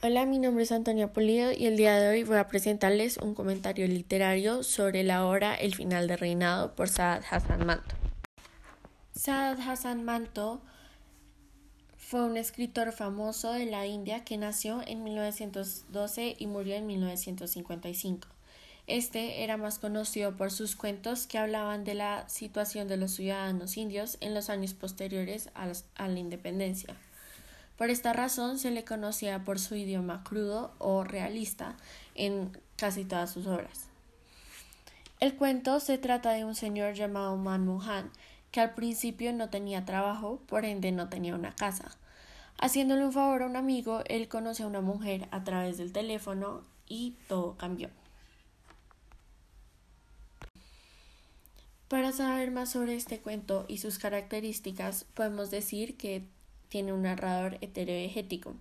Hola, mi nombre es Antonia Polido y el día de hoy voy a presentarles un comentario literario sobre la obra El final del reinado por Saad Hassan Manto. Saad Hassan Manto fue un escritor famoso de la India que nació en 1912 y murió en 1955. Este era más conocido por sus cuentos que hablaban de la situación de los ciudadanos indios en los años posteriores a, la independencia. Por esta razón se le conocía por su idioma crudo o realista en casi todas sus obras. El cuento se trata de un señor llamado Manmohan que al principio no tenía trabajo, por ende no tenía una casa. Haciéndole un favor a un amigo, él conoce a una mujer a través del teléfono y todo cambió. Para saber más sobre este cuento y sus características, podemos decir que tiene un narrador heterogético.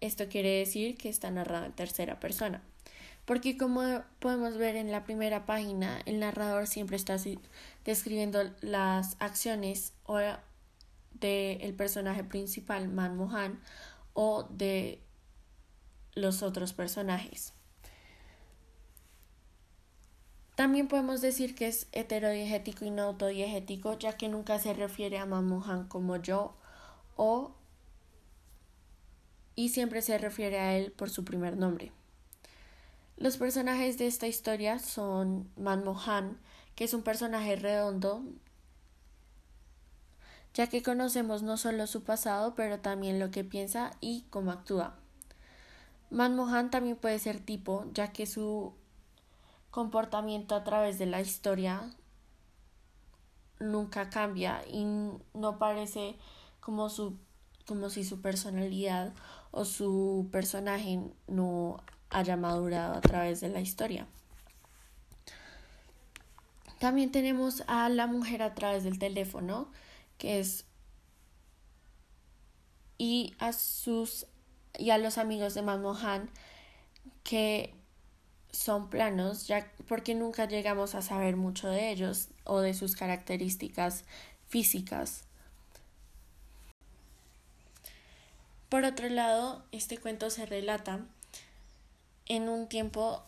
Esto quiere decir que está narrado en tercera persona. Porque como podemos ver en la primera página, el narrador siempre está describiendo las acciones o del personaje principal, Manmohan, o de los otros personajes. También podemos decir que es heterodiegético y no autodiegético, ya que nunca se refiere a Manmohan como yo o y siempre se refiere a él por su primer nombre. Los personajes de esta historia son Manmohan, que es un personaje redondo, ya que conocemos no solo su pasado, pero también lo que piensa y cómo actúa. Manmohan también puede ser tipo, ya que su comportamiento a través de la historia nunca cambia y no parece como su como si su personalidad o su personaje no haya madurado a través de la historia. También tenemos a la mujer a través del teléfono, que es y a sus y a los amigos de Manmohan que son planos, ya porque nunca llegamos a saber mucho de ellos o de sus características físicas. Por otro lado, este cuento se relata en un tiempo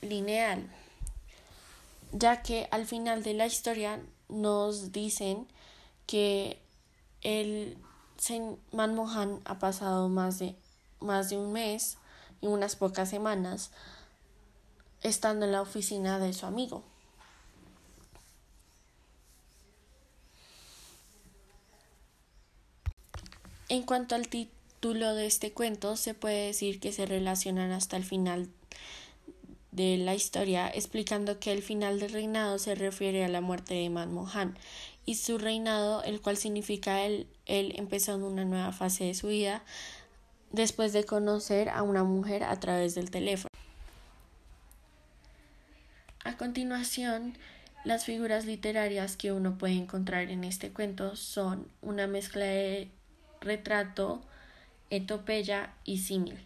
lineal, ya que al final de la historia nos dicen que el Manmohan ha pasado más de, más de un mes y unas pocas semanas estando en la oficina de su amigo. En cuanto al título de este cuento, se puede decir que se relacionan hasta el final de la historia, explicando que el final del reinado se refiere a la muerte de Manmohan y su reinado, el cual significa él, él empezando una nueva fase de su vida después de conocer a una mujer a través del teléfono. A continuación, las figuras literarias que uno puede encontrar en este cuento son una mezcla de retrato, etopeya y símil.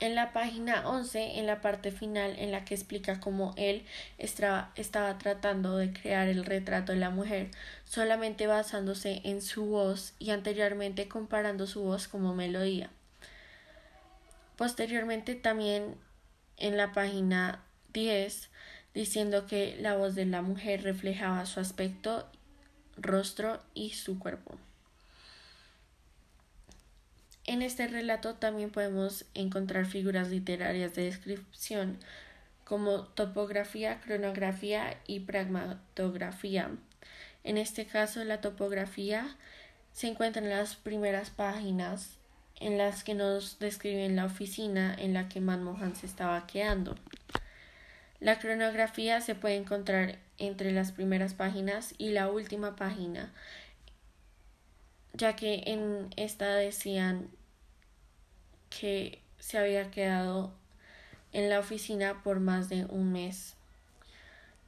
En la página 11, en la parte final en la que explica cómo él estaba, tratando de crear el retrato de la mujer, solamente basándose en su voz y anteriormente comparando su voz como melodía. Posteriormente también en la página 10 diciendo que la voz de la mujer reflejaba su aspecto, rostro y su cuerpo. En este relato también podemos encontrar figuras literarias de descripción como topografía, cronografía y pragmatografía. En este caso, la topografía se encuentra en las primeras páginas en las que nos describen la oficina en la que Manmohan se estaba quedando. La cronografía se puede encontrar entre las primeras páginas y la última página, ya que en esta decían que se había quedado en la oficina por más de un mes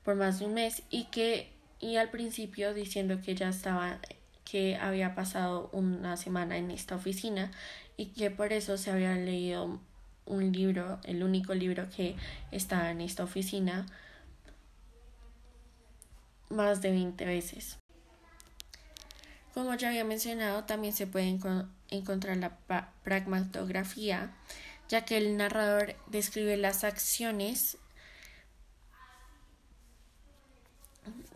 por más de un mes y que y al principio diciendo que ya estaba que había pasado una semana en esta oficina y que por eso se había leído un libro, el único libro que está en esta oficina, más de 20 veces. Como ya había mencionado, también se puede encontrar la pragmatografía, ya que el narrador describe las acciones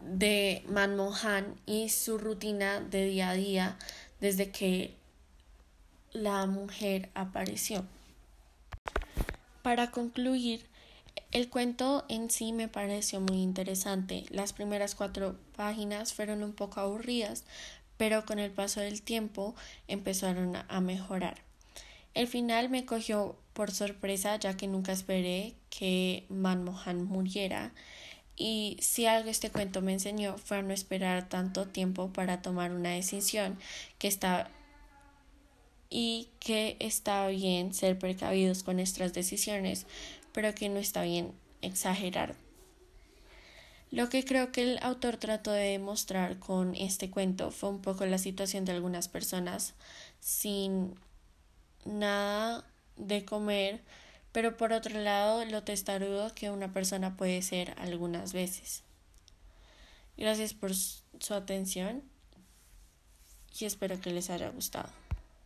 de Manmohan y su rutina de día a día desde que la mujer apareció. Para concluir, el cuento en sí me pareció muy interesante. Las primeras cuatro páginas fueron un poco aburridas, pero con el paso del tiempo empezaron a mejorar. El final me cogió por sorpresa ya que nunca esperé que Manmohan muriera y si algo este cuento me enseñó fue a no esperar tanto tiempo para tomar una decisión que está y que está bien ser precavidos con nuestras decisiones, pero que no está bien exagerar. Lo que creo que el autor trató de demostrar con este cuento fue un poco la situación de algunas personas sin nada de comer, pero por otro lado lo testarudo que una persona puede ser algunas veces. Gracias por su atención y espero que les haya gustado.